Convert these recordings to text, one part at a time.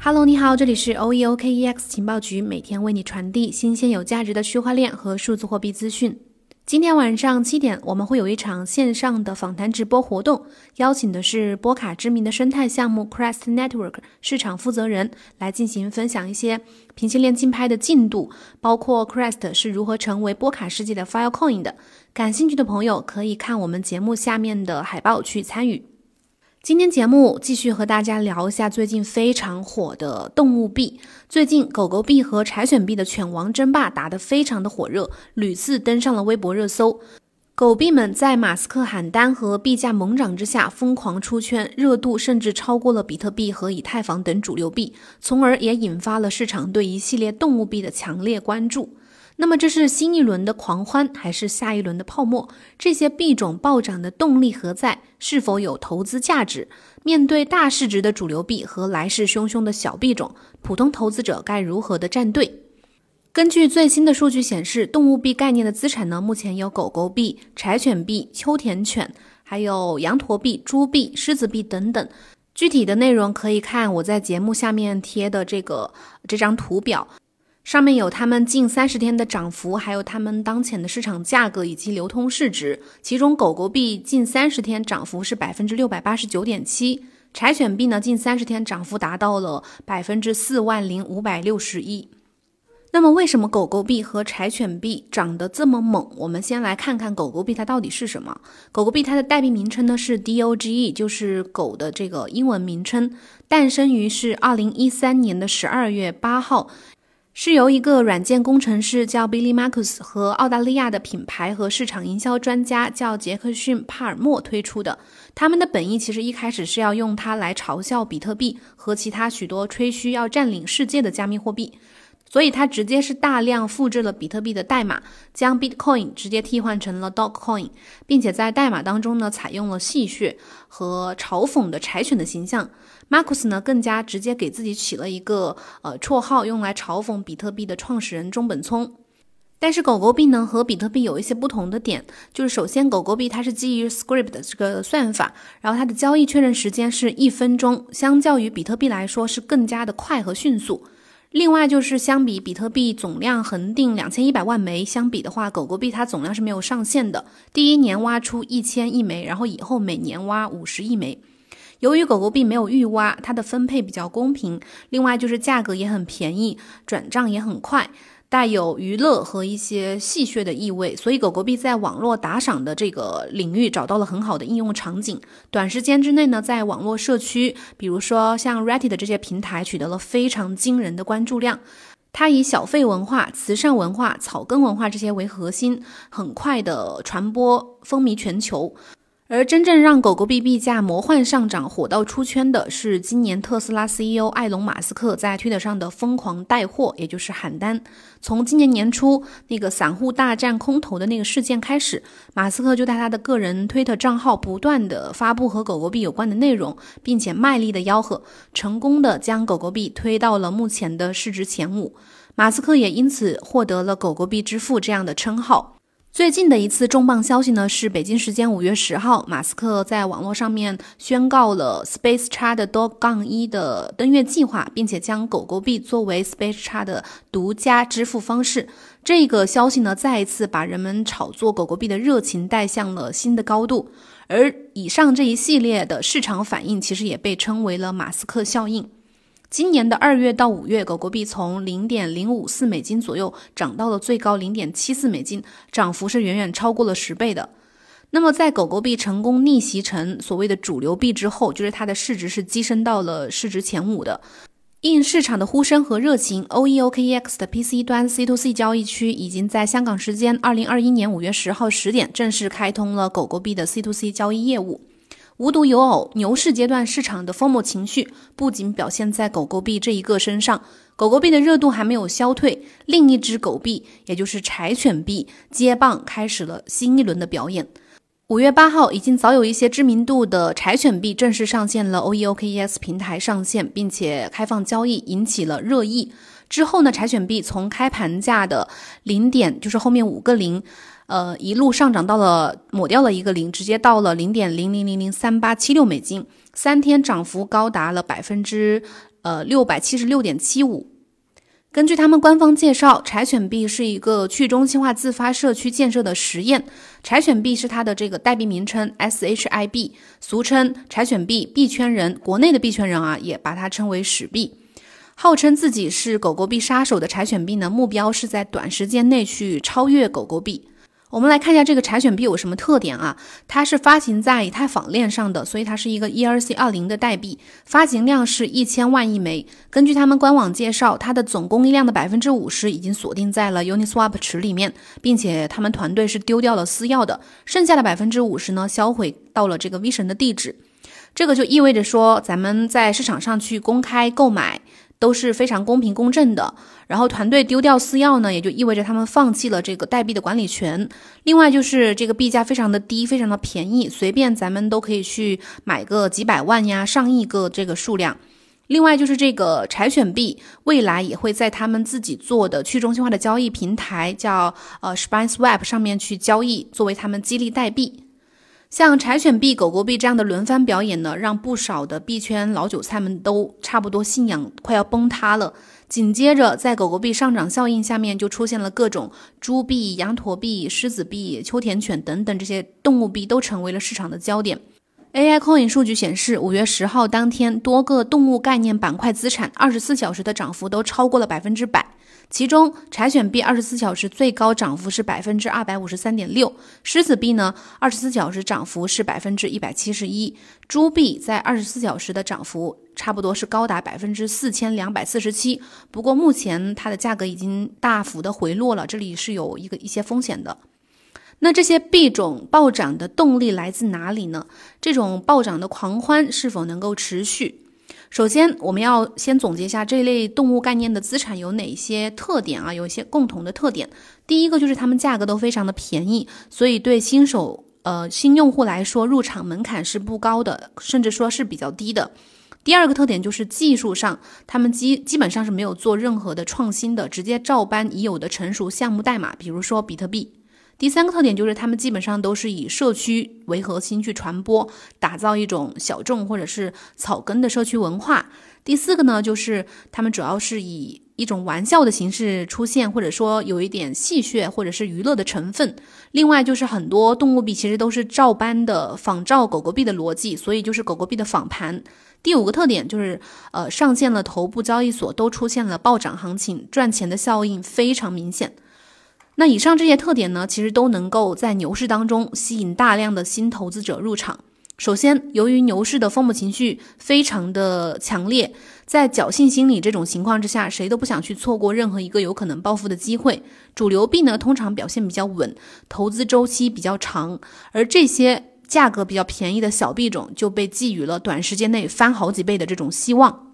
Hello，你好，这里是 OEOKEX 情报局，每天为你传递新鲜有价值的区块链和数字货币资讯。今天晚上七点，我们会有一场线上的访谈直播活动，邀请的是波卡知名的生态项目 Crest Network 市场负责人来进行分享一些平行链竞拍的进度，包括 Crest 是如何成为波卡世界的 Filecoin 的。感兴趣的朋友可以看我们节目下面的海报去参与。今天节目继续和大家聊一下最近非常火的动物币。最近狗狗币和柴犬币的犬王争霸打得非常的火热，屡次登上了微博热搜。狗币们在马斯克喊单和币价猛涨之下疯狂出圈，热度甚至超过了比特币和以太坊等主流币，从而也引发了市场对一系列动物币的强烈关注。那么这是新一轮的狂欢，还是下一轮的泡沫？这些币种暴涨的动力何在？是否有投资价值？面对大市值的主流币和来势汹汹的小币种，普通投资者该如何的站队？根据最新的数据显示，动物币概念的资产呢，目前有狗狗币、柴犬币、秋田犬，还有羊驼币、猪币、狮子币等等。具体的内容可以看我在节目下面贴的这个这张图表。上面有他们近三十天的涨幅，还有他们当前的市场价格以及流通市值。其中，狗狗币近三十天涨幅是百分之六百八十九点七，柴犬币呢近三十天涨幅达到了百分之四万零五百六十一。那么，为什么狗狗币和柴犬币涨得这么猛？我们先来看看狗狗币它到底是什么。狗狗币它的代币名称呢是 DOGE，就是狗的这个英文名称，诞生于是二零一三年的十二月八号。是由一个软件工程师叫 Billy Marcus 和澳大利亚的品牌和市场营销专家叫杰克逊·帕尔默推出的。他们的本意其实一开始是要用它来嘲笑比特币和其他许多吹嘘要占领世界的加密货币。所以它直接是大量复制了比特币的代码，将 Bitcoin 直接替换成了 Dogecoin，并且在代码当中呢采用了戏谑和嘲讽的柴犬的形象。Marcus 呢更加直接给自己起了一个呃绰号，用来嘲讽比特币的创始人中本聪。但是狗狗币呢和比特币有一些不同的点，就是首先狗狗币它是基于 Script 的这个算法，然后它的交易确认时间是一分钟，相较于比特币来说是更加的快和迅速。另外就是相比比特币总量恒定两千一百万枚相比的话，狗狗币它总量是没有上限的，第一年挖出一千亿枚，然后以后每年挖五十亿枚。由于狗狗币没有预挖，它的分配比较公平，另外就是价格也很便宜，转账也很快。带有娱乐和一些戏谑的意味，所以狗狗币在网络打赏的这个领域找到了很好的应用场景。短时间之内呢，在网络社区，比如说像 Reddit 这些平台，取得了非常惊人的关注量。它以小费文化、慈善文化、草根文化这些为核心，很快的传播，风靡全球。而真正让狗狗币币价魔幻上涨、火到出圈的是今年特斯拉 CEO 埃隆·马斯克在推特上的疯狂带货，也就是喊单。从今年年初那个散户大战空头的那个事件开始，马斯克就在他的个人推特账号不断的发布和狗狗币有关的内容，并且卖力的吆喝，成功的将狗狗币推到了目前的市值前五。马斯克也因此获得了“狗狗币之父”这样的称号。最近的一次重磅消息呢，是北京时间五月十号，马斯克在网络上面宣告了 Space X 的 Dog 杠一的登月计划，并且将狗狗币作为 Space X 的独家支付方式。这个消息呢，再一次把人们炒作狗狗币的热情带向了新的高度。而以上这一系列的市场反应，其实也被称为了马斯克效应。今年的二月到五月，狗狗币从零点零五四美金左右涨到了最高零点七四美金，涨幅是远远超过了十倍的。那么，在狗狗币成功逆袭成所谓的主流币之后，就是它的市值是跻身到了市值前五的。应市场的呼声和热情，OEOKEX 的 PC 端 C to C 交易区已经在香港时间二零二一年五月十号十点正式开通了狗狗币的 C to C 交易业务。无独有偶，牛市阶段市场的疯魔情绪不仅表现在狗狗币这一个身上，狗狗币的热度还没有消退，另一只狗币，也就是柴犬币接棒，开始了新一轮的表演。五月八号，已经早有一些知名度的柴犬币正式上线了 O E O K E S 平台上线，并且开放交易，引起了热议。之后呢，柴犬币从开盘价的零点，就是后面五个零。呃，一路上涨到了抹掉了一个零，直接到了零点零零零零三八七六美金，三天涨幅高达了百分之呃六百七十六点七五。根据他们官方介绍，柴犬币是一个去中心化自发社区建设的实验。柴犬币是它的这个代币名称，SHIB，俗称柴犬币币圈人。国内的币圈人啊，也把它称为史币。号称自己是狗狗币杀手的柴犬币呢，目标是在短时间内去超越狗狗币。我们来看一下这个柴犬币有什么特点啊？它是发行在以太坊链上的，所以它是一个 ERC 二零的代币，发行量是一千万亿枚。根据他们官网介绍，它的总供应量的百分之五十已经锁定在了 Uniswap 池里面，并且他们团队是丢掉了私钥的，剩下的百分之五十呢销毁到了这个 V 神的地址。这个就意味着说，咱们在市场上去公开购买。都是非常公平公正的。然后团队丢掉私钥呢，也就意味着他们放弃了这个代币的管理权。另外就是这个币价非常的低，非常的便宜，随便咱们都可以去买个几百万呀、上亿个这个数量。另外就是这个柴犬币，未来也会在他们自己做的去中心化的交易平台，叫呃 SpineSwap 上面去交易，作为他们激励代币。像柴犬币、狗狗币这样的轮番表演呢，让不少的币圈老韭菜们都差不多信仰快要崩塌了。紧接着，在狗狗币上涨效应下面，就出现了各种猪币、羊驼币、狮子币、秋田犬等等这些动物币都成为了市场的焦点。AI Coin 数据显示，五月十号当天，多个动物概念板块资产二十四小时的涨幅都超过了百分之百。其中，柴犬币二十四小时最高涨幅是百分之二百五十三点六，狮子币呢，二十四小时涨幅是百分之一百七十一，猪币在二十四小时的涨幅差不多是高达百分之四千两百四十七。不过，目前它的价格已经大幅的回落了，这里是有一个一些风险的。那这些币种暴涨的动力来自哪里呢？这种暴涨的狂欢是否能够持续？首先，我们要先总结一下这类动物概念的资产有哪些特点啊？有一些共同的特点。第一个就是它们价格都非常的便宜，所以对新手呃新用户来说，入场门槛是不高的，甚至说是比较低的。第二个特点就是技术上，他们基基本上是没有做任何的创新的，直接照搬已有的成熟项目代码，比如说比特币。第三个特点就是，他们基本上都是以社区为核心去传播，打造一种小众或者是草根的社区文化。第四个呢，就是他们主要是以一种玩笑的形式出现，或者说有一点戏谑或者是娱乐的成分。另外就是很多动物币其实都是照搬的仿照狗狗币的逻辑，所以就是狗狗币的仿盘。第五个特点就是，呃，上线了头部交易所都出现了暴涨行情，赚钱的效应非常明显。那以上这些特点呢，其实都能够在牛市当中吸引大量的新投资者入场。首先，由于牛市的疯母情绪非常的强烈，在侥幸心理这种情况之下，谁都不想去错过任何一个有可能暴富的机会。主流币呢，通常表现比较稳，投资周期比较长，而这些价格比较便宜的小币种就被寄予了短时间内翻好几倍的这种希望。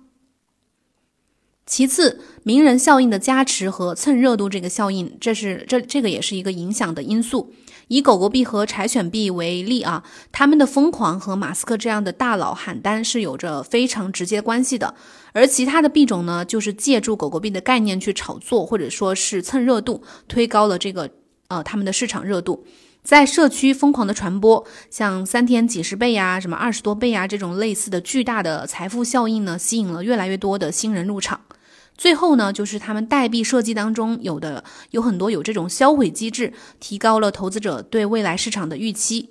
其次，名人效应的加持和蹭热度这个效应，这是这这个也是一个影响的因素。以狗狗币和柴犬币为例啊，他们的疯狂和马斯克这样的大佬喊单是有着非常直接关系的。而其他的币种呢，就是借助狗狗币的概念去炒作，或者说是蹭热度，推高了这个呃他们的市场热度。在社区疯狂的传播，像三天几十倍呀，什么二十多倍呀这种类似的巨大的财富效应呢，吸引了越来越多的新人入场。最后呢，就是他们代币设计当中有的有很多有这种销毁机制，提高了投资者对未来市场的预期。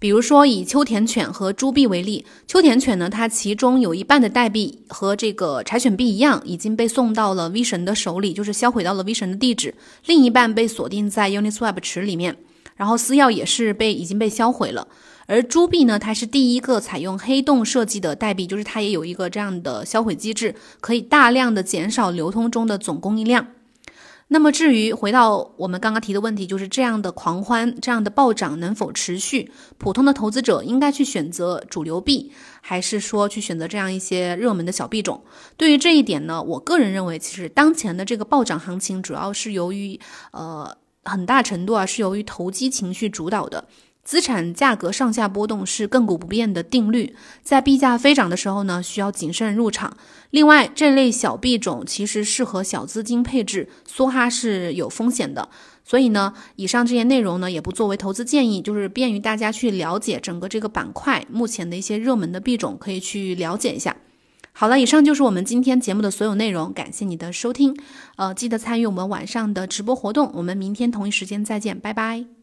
比如说以秋田犬和猪币为例，秋田犬呢，它其中有一半的代币和这个柴犬币一样，已经被送到了 V 神的手里，就是销毁到了 V 神的地址；另一半被锁定在 Uniswap 池里面，然后私钥也是被已经被销毁了。而猪币呢，它是第一个采用黑洞设计的代币，就是它也有一个这样的销毁机制，可以大量的减少流通中的总供应量。那么至于回到我们刚刚提的问题，就是这样的狂欢、这样的暴涨能否持续？普通的投资者应该去选择主流币，还是说去选择这样一些热门的小币种？对于这一点呢，我个人认为，其实当前的这个暴涨行情，主要是由于呃很大程度啊是由于投机情绪主导的。资产价格上下波动是亘古不变的定律，在币价飞涨的时候呢，需要谨慎入场。另外，这类小币种其实适合小资金配置，梭哈是有风险的。所以呢，以上这些内容呢，也不作为投资建议，就是便于大家去了解整个这个板块目前的一些热门的币种，可以去了解一下。好了，以上就是我们今天节目的所有内容，感谢你的收听。呃，记得参与我们晚上的直播活动，我们明天同一时间再见，拜拜。